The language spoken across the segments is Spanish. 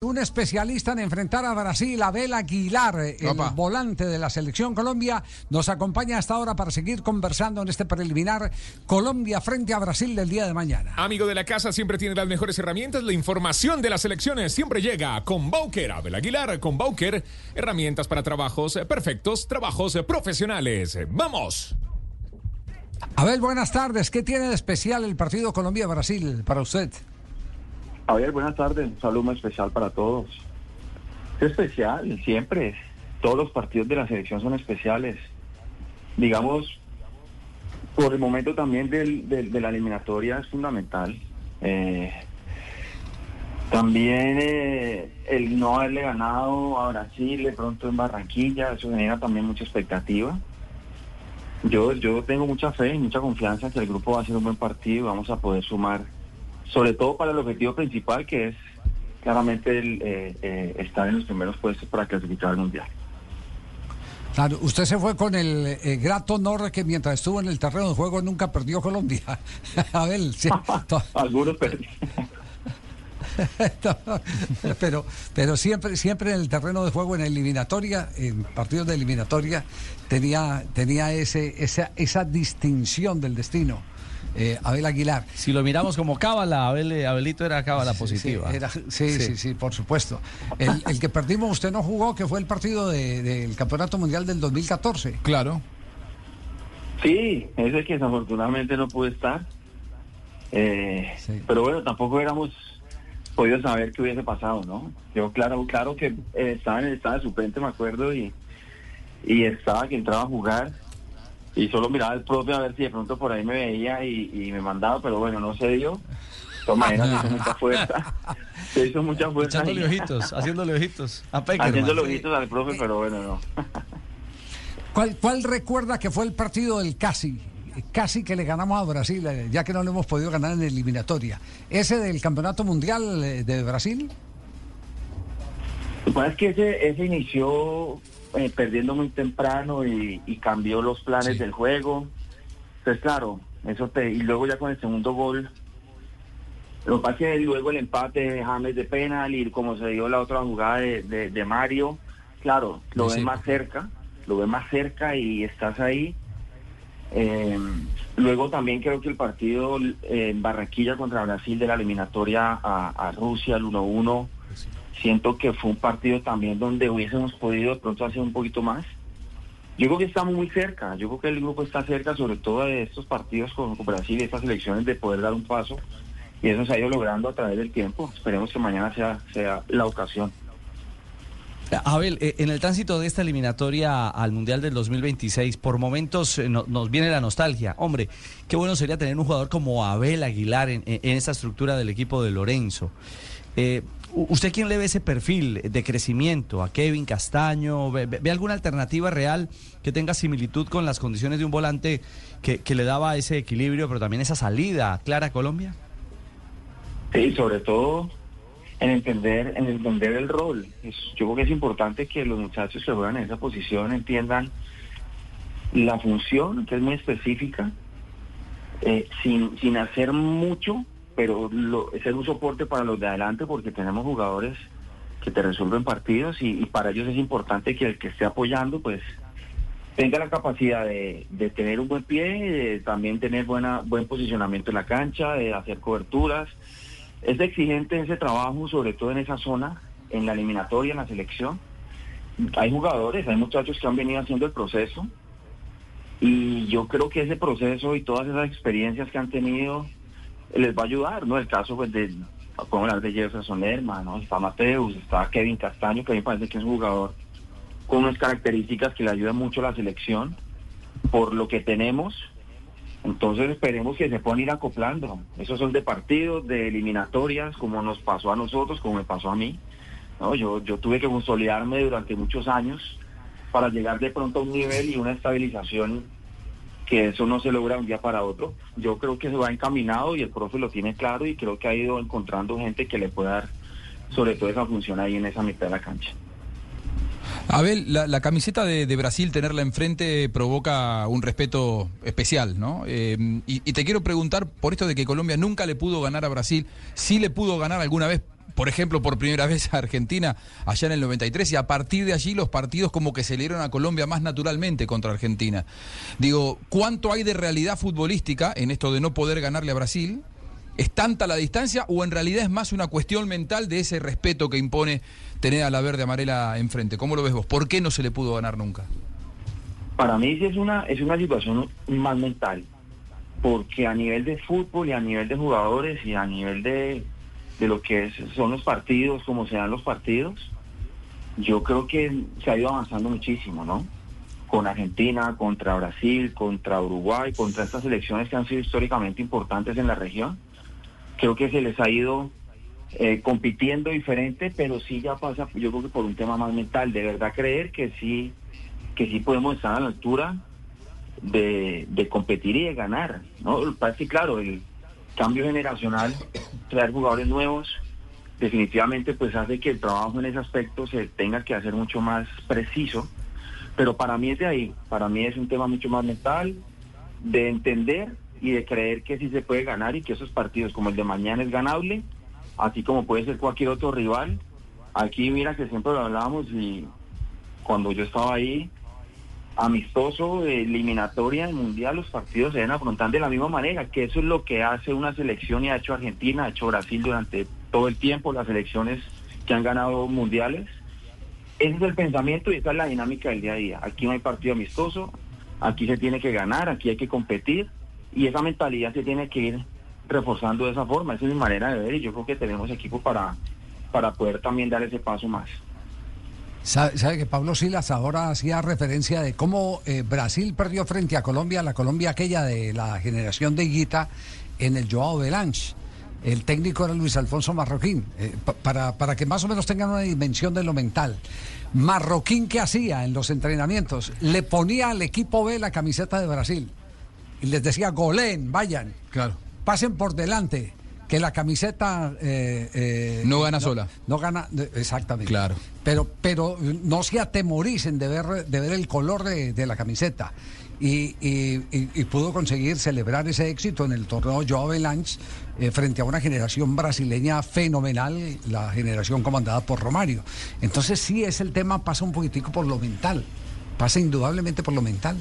Un especialista en enfrentar a Brasil, Abel Aguilar, el Opa. volante de la selección Colombia, nos acompaña hasta ahora para seguir conversando en este preliminar Colombia frente a Brasil del día de mañana. Amigo de la casa siempre tiene las mejores herramientas. La información de las elecciones siempre llega con Bauker. Abel Aguilar, con Bauker. Herramientas para trabajos perfectos, trabajos profesionales. ¡Vamos! Abel, buenas tardes. ¿Qué tiene de especial el partido Colombia-Brasil para usted? Javier, buenas tardes. Un saludo especial para todos. Es especial, siempre. Todos los partidos de la selección son especiales. Digamos, por el momento también del, del- de la eliminatoria es fundamental. Eh, también eh, el no haberle ganado a Brasil de pronto en Barranquilla, eso genera también mucha expectativa. Yo, yo tengo mucha fe y mucha confianza que el grupo va a ser un buen partido y vamos a poder sumar sobre todo para el objetivo principal que es claramente el, eh, eh, estar en los primeros puestos para clasificar al mundial. Claro, usted se fue con el eh, grato honor que mientras estuvo en el terreno de juego nunca perdió Colombia. Abel, sí. to- Algunos pero- pero pero siempre siempre en el terreno de juego en eliminatoria en partidos de eliminatoria tenía tenía ese esa esa distinción del destino eh, Abel Aguilar Si lo miramos como cábala, Abel, eh, Abelito era cábala positiva. Sí, era- sí, sí, Sí. sí, por supuesto. El, el que perdimos usted no jugó, que fue el partido de- del Campeonato Mundial del 2014. Claro. sí, ese que desafortunadamente no pude estar. Eh, Sí. Pero bueno, tampoco hubiéramos podido saber qué hubiese pasado, ¿no? Yo claro, claro que eh, estaba en el estado de suplente, me acuerdo, y, y estaba que entraba a jugar. Y solo miraba al profe a ver si de pronto por ahí me veía y, y me mandaba, pero bueno, no se dio. Maneras, se hizo mucha fuerza. Se hizo mucha fuerza. Echándole ojitos, haciéndole ojitos. A Peckerman. Haciendo ojitos al profe, pero bueno, no. ¿Cuál, ¿Cuál recuerda que fue el partido del casi? Casi que le ganamos a Brasil, eh, ya que no le hemos podido ganar en eliminatoria. ¿Ese del Campeonato Mundial eh, de Brasil? Lo que pasa es que ese, ese inició eh, perdiendo muy temprano y, y cambió los planes Sí. del juego. Entonces, claro, eso te. Y luego ya con el segundo gol. Lo que pasa es luego el empate de James de penal y como se dio la otra jugada de, de- de Mario, claro, lo Sí, ves sí. más cerca, lo ves más cerca y estás ahí. Eh, luego también creo que el partido eh, en Barranquilla contra Brasil de la eliminatoria a, a Rusia, el 1-1, siento que fue un partido también donde hubiésemos podido pronto hacer un poquito más. Yo creo que estamos muy cerca, yo creo que el grupo está cerca sobre todo de estos partidos con, Brasil y estas elecciones de poder dar un paso y eso se ha ido logrando a través del tiempo. Esperemos que mañana sea, sea la ocasión. Abel, eh, en el tránsito de esta eliminatoria al Mundial del 2026, por momentos eh, no- nos viene la nostalgia. Hombre, qué bueno sería tener un jugador como Abel Aguilar en, en esa estructura del equipo de Lorenzo. Eh, ¿Usted quién le ve ese perfil de crecimiento? ¿A Kevin Castaño? ¿Ve, alguna alternativa real que tenga similitud con las condiciones de un volante que, le daba ese equilibrio, pero también esa salida clara a Colombia? Sí, sobre todo en entender, en entender el rol. Yo creo que es importante que los muchachos que juegan en esa posición entiendan la función, que es muy específica, eh, sin, sin hacer mucho, pero lo, ser un soporte para los de adelante porque tenemos jugadores que te resuelven partidos y, para ellos es importante que el que esté apoyando pues tenga la capacidad de, de tener un buen pie, de también tener buena, buen posicionamiento en la cancha, de hacer coberturas. Es exigente ese trabajo, sobre todo en esa zona, en la eliminatoria, en la selección. Hay jugadores, hay muchachos que han venido haciendo el proceso y yo creo que ese proceso y todas esas experiencias que han tenido les va a ayudar, ¿no? El caso pues de, podemos hablar de Jefferson Lerma, ¿no? Está Mateus, está Kevin Castaño, que a mí me parece que es un jugador con unas características que le ayudan mucho a la selección por lo que tenemos. Entonces esperemos que se puedan ir acoplando. Esos son de partidos, de eliminatorias, como nos pasó a nosotros, como me pasó a mí. ¿no? Yo, yo tuve que consolidarme durante muchos años para llegar de pronto a un nivel y una estabilización que eso no se logra de un día para otro. Yo creo que se va encaminado y el profe lo tiene claro y creo que ha ido encontrando gente que le pueda dar sobre todo esa función ahí en esa mitad de la cancha. Abel, la, la camiseta de, de Brasil, tenerla enfrente provoca un respeto especial, ¿no? Eh, y, y te quiero preguntar por esto de que Colombia nunca le pudo ganar a Brasil, sí le pudo ganar alguna vez por ejemplo, por primera vez a Argentina allá en el 93 y a partir de allí los partidos como que se le dieron a Colombia más naturalmente contra Argentina. Digo, ¿cuánto hay de realidad futbolística en esto de no poder ganarle a Brasil? ¿Es tanta la distancia o en realidad es más una cuestión mental de ese respeto que impone tener a la verde amarela enfrente? ¿Cómo lo ves vos? ¿Por qué no se le pudo ganar nunca? Para mí sí es una, es una situación más mental, porque a nivel de fútbol y a nivel de jugadores y a nivel de, de lo que son los partidos, como se dan los partidos, yo creo que se ha ido avanzando muchísimo, ¿no? Con Argentina, contra Brasil, contra Uruguay, contra estas elecciones que han sido históricamente importantes en la región creo que se les ha ido eh, compitiendo diferente, pero sí ya pasa, yo creo que por un tema más mental, de verdad creer que sí, que sí podemos estar a la altura de, competir y de ganar, ¿no? Parece claro, el cambio generacional, traer jugadores nuevos, definitivamente pues hace que el trabajo en ese aspecto se tenga que hacer mucho más preciso, pero para mí es de ahí, para mí es un tema mucho más mental, de entender y de creer que sí se puede ganar y que esos partidos como el de mañana es ganable, así como puede ser cualquier otro rival. Aquí mira que siempre lo hablábamos y cuando yo estaba ahí, amistoso, eliminatoria, mundial, los partidos se deben afrontar de la misma manera, que eso es lo que hace una selección y ha hecho Argentina, ha hecho Brasil durante todo el tiempo, las selecciones que han ganado mundiales. Ese es el pensamiento y esa es la dinámica del día a día. Aquí no hay partido amistoso, aquí se tiene que ganar, aquí hay que competir y esa mentalidad se tiene que ir reforzando de esa forma. Esa es mi manera de ver y yo creo que tenemos equipo para, para poder también dar ese paso más. ¿Sabe, que Pablo Silas ahora hacía referencia de cómo eh, Brasil perdió frente a Colombia, la Colombia aquella de la generación de Guita en el Joao Belange? El técnico era Luis Alfonso Marroquín, eh, para, para que más o menos tengan una dimensión de lo mental. Marroquín, ¿qué hacía en los entrenamientos? Le ponía al equipo B la camiseta de Brasil y les decía, goleen, vayan, claro. pasen por delante, que la camiseta... Eh, eh, no gana sola. No gana, exactamente. Claro. Pero, pero no se atemoricen de ver, de ver el color de, la camiseta. Y, y, pudo conseguir celebrar ese éxito en el torneo Joao Belange eh, frente a una generación brasileña fenomenal, la generación comandada por Romario. Entonces sí es el tema, pasa un poquitico por lo mental, pasa indudablemente por lo mental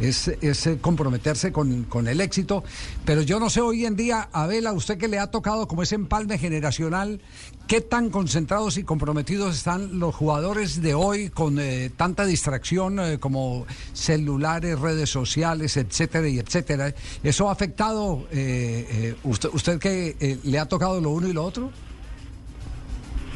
es, eh, comprometerse con, el éxito. Pero yo no sé hoy en día, Abel, a usted que le ha tocado como ese empalme generacional, ¿qué tan concentrados y comprometidos están los jugadores de hoy con eh, tanta distracción eh, como celulares, redes sociales, etcétera y etcétera? ¿Eso ha afectado usted, usted que le ha tocado lo uno y lo otro?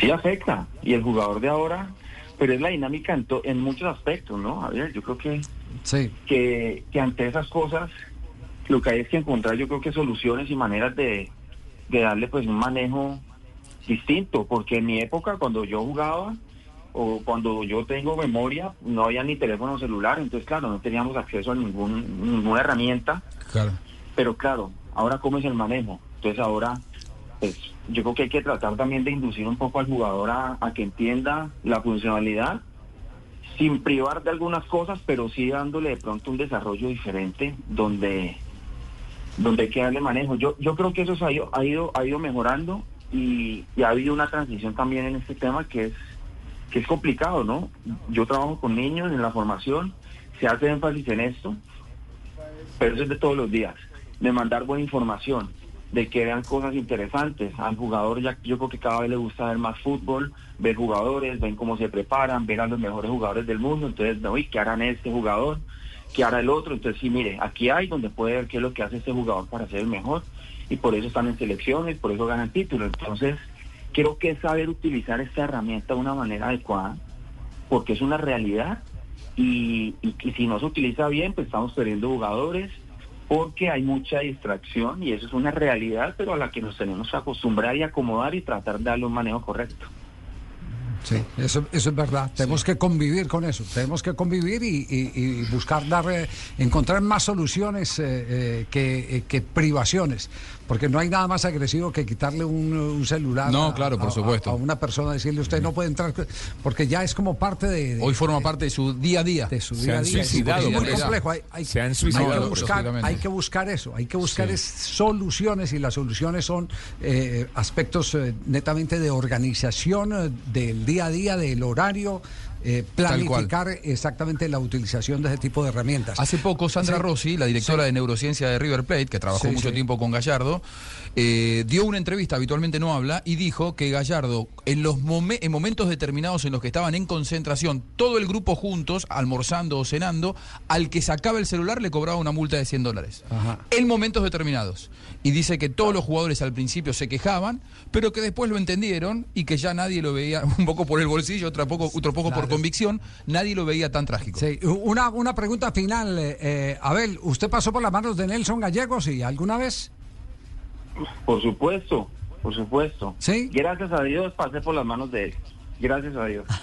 Sí afecta. Y el jugador de ahora, pero es la dinámica en, en muchos aspectos, ¿no? A ver, yo creo que Sí. Que, ante esas cosas lo que hay es que encontrar yo creo que soluciones y maneras de, darle pues un manejo distinto, porque en mi época cuando yo jugaba o cuando yo tengo memoria no había ni teléfono celular, entonces claro, no teníamos acceso a ningún, ninguna herramienta. Claro. Pero claro, ahora cómo es el manejo. Entonces ahora pues yo creo que hay que tratar también de inducir un poco al jugador a, a que entienda la funcionalidad sin privar de algunas cosas, pero sí dándole de pronto un desarrollo diferente donde, donde hay que darle manejo. Yo, yo creo que eso ha ido, ha ido, ha ido mejorando y, ha habido una transición también en este tema que es, que es complicado, ¿no? Yo trabajo con niños en la formación, se hace énfasis en esto, pero eso es de todos los días, de mandar buena información, de que vean cosas interesantes. Al jugador ya yo creo que cada vez le gusta ver más fútbol, ver jugadores, ven cómo se preparan, ver a los mejores jugadores del mundo, entonces, ¿y ¿qué harán este jugador? ¿Qué hará el otro? Entonces, sí, mire, aquí hay donde puede ver qué es lo que hace este jugador para ser el mejor y por eso están en selecciones, por eso ganan títulos. Entonces, creo que es saber utilizar esta herramienta de una manera adecuada, porque es una realidad y, y si no se utiliza bien, pues estamos perdiendo jugadores, porque hay mucha distracción y eso es una realidad, pero a la que nos tenemos que acostumbrar y acomodar y tratar de darle un manejo correcto. Sí, eso, eso es verdad. Tenemos que convivir con eso. Tenemos que convivir y, y- y buscar dar, eh, encontrar más soluciones eh, eh, que, eh, que privaciones. Porque no hay nada más agresivo que quitarle un, un celular No, a, claro, por a- supuesto. a una persona, decirle usted no puede entrar, porque ya es como parte de, de- Hoy forma parte de su día a día. de su Se día a han día. suicidado Es muy complejo. Hay, hay- Se han hay suicidado que por buscar, hay que buscar eso. Hay que buscar es soluciones y las soluciones son eh, aspectos eh, netamente de organización eh, del día a día, del horario. Eh, planificar exactamente la utilización de ese tipo de herramientas. Hace poco Sandra Sí. Rossi, la directora Sí. de neurociencia de River Plate, que trabajó Sí, mucho tiempo con Gallardo, eh, dio una entrevista, habitualmente no habla, y dijo que Gallardo, en los momen- en momentos determinados en los que estaban en concentración, todo el grupo juntos, almorzando o cenando, al que sacaba el celular le cobraba una multa de 100 dólares. Ajá. En momentos determinados. Y dice que todos los jugadores al principio se quejaban, pero que después lo entendieron y que ya nadie lo veía, un poco por el bolsillo, otro poco, otro poco por Convicción, nadie lo veía tan trágico. Sí, una, una pregunta final. eh, eh, Abel, ¿usted pasó por las manos de Nelson Gallegos y alguna vez? Por supuesto, por supuesto. ¿Sí? Gracias a Dios pasé por las manos de él. Gracias a Dios.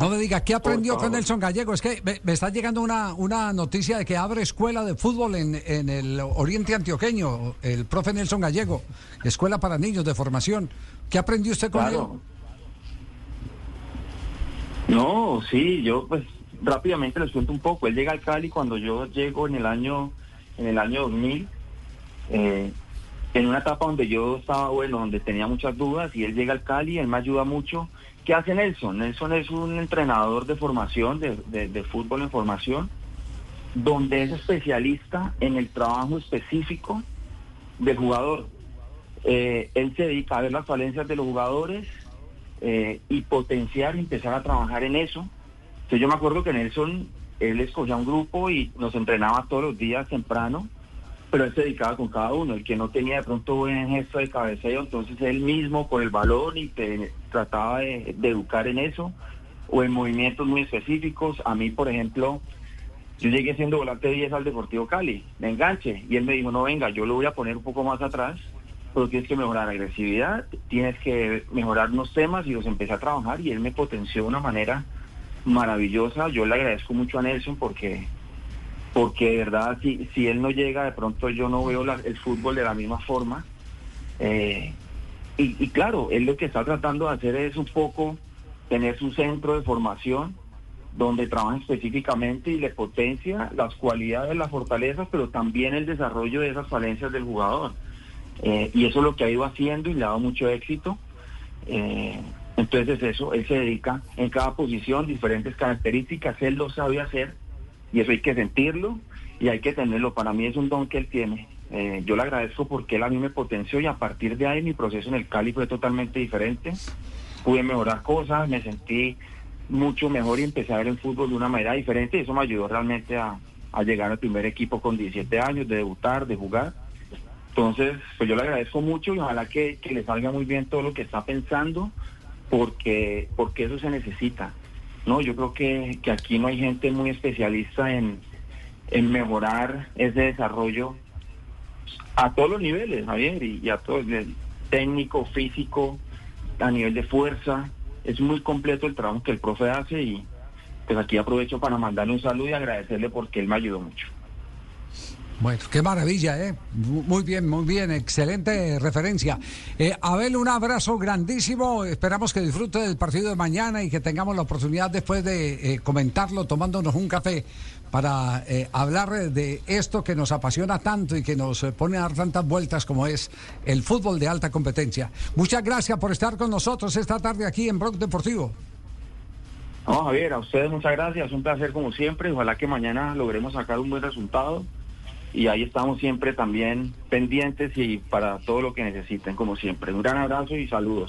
No me diga, ¿qué aprendió con. Nelson Gallego? Es que me, me está llegando una, una noticia de que abre escuela de fútbol en, en el oriente antioqueño, el profe Nelson Gallego, escuela para niños de formación. ¿Qué aprendió usted con Claro. No, sí, yo pues rápidamente les cuento un poco. Él llega al Cali cuando yo llego en el año en el año 2000, eh, en una etapa donde yo estaba, bueno, donde tenía muchas dudas y él llega al Cali, él me ayuda mucho. ¿Qué hace Nelson? Nelson es un entrenador de formación, de, de- de fútbol en formación, donde es especialista en el trabajo específico del jugador. Eh, él se dedica a ver las falencias de los jugadores eh, y potenciar y empezar a trabajar en eso. Entonces yo me acuerdo que Nelson, él escogía un grupo y nos entrenaba todos los días temprano, pero él se dedicaba con cada uno. El que no tenía de pronto buen gesto de cabeceo, entonces él mismo con el balón y te- trataba de, de educar en eso, o en movimientos muy específicos. A mí, por ejemplo, yo llegué siendo volante 10 al Deportivo Cali, me enganche, y él me dijo, no venga, yo lo voy a poner un poco más atrás, pero tienes que mejorar agresividad, tienes que mejorar unos temas, y los empecé a trabajar, y él me potenció de una manera maravillosa. Yo le agradezco mucho a Nelson porque porque de verdad si, si él no llega de pronto yo no veo el fútbol de la misma forma Eh, y, y claro él lo que está tratando de hacer es un poco tener su centro de formación donde trabaja específicamente y le potencia las cualidades, las fortalezas, pero también el desarrollo de esas falencias del jugador. Eh, y eso es lo que ha ido haciendo y le ha dado mucho éxito. Eh, entonces eso, él se dedica en cada posición, diferentes características, él lo sabe hacer y eso hay que sentirlo y hay que tenerlo. Para mí es un don que él tiene. Eh, yo le agradezco porque él a mí me potenció y a partir de ahí mi proceso en el Cali fue totalmente diferente. Pude mejorar cosas, me sentí mucho mejor y empecé a ver el fútbol de una manera diferente y eso me ayudó realmente a, a llegar al primer equipo con 17 años, de debutar, de jugar. Entonces, pues yo le agradezco mucho y ojalá que, que le salga muy bien todo lo que está pensando, porque, porque eso se necesita. No, yo creo que, que aquí no hay gente muy especialista en, en mejorar ese desarrollo a todos los niveles, Javier, y, y a todo el técnico, físico, a nivel de fuerza. Es muy completo el trabajo que el profe hace y pues aquí aprovecho para mandarle un saludo y agradecerle porque él me ayudó mucho. Bueno, qué maravilla, ¿eh? Mu- Muy bien, muy bien, excelente referencia. Eh, Abel, un abrazo grandísimo. Esperamos que disfrute del partido de mañana y que tengamos la oportunidad después de eh, comentarlo tomándonos un café para eh, hablar de esto que nos apasiona tanto y que nos pone a dar tantas vueltas como es el fútbol de alta competencia. Muchas gracias por estar con nosotros esta tarde aquí en Brock Deportivo. No, Javier, a ustedes muchas gracias, un placer como siempre, ojalá que mañana logremos sacar un buen resultado y ahí estamos siempre también pendientes y para todo lo que necesiten como siempre. Un gran abrazo y saludos.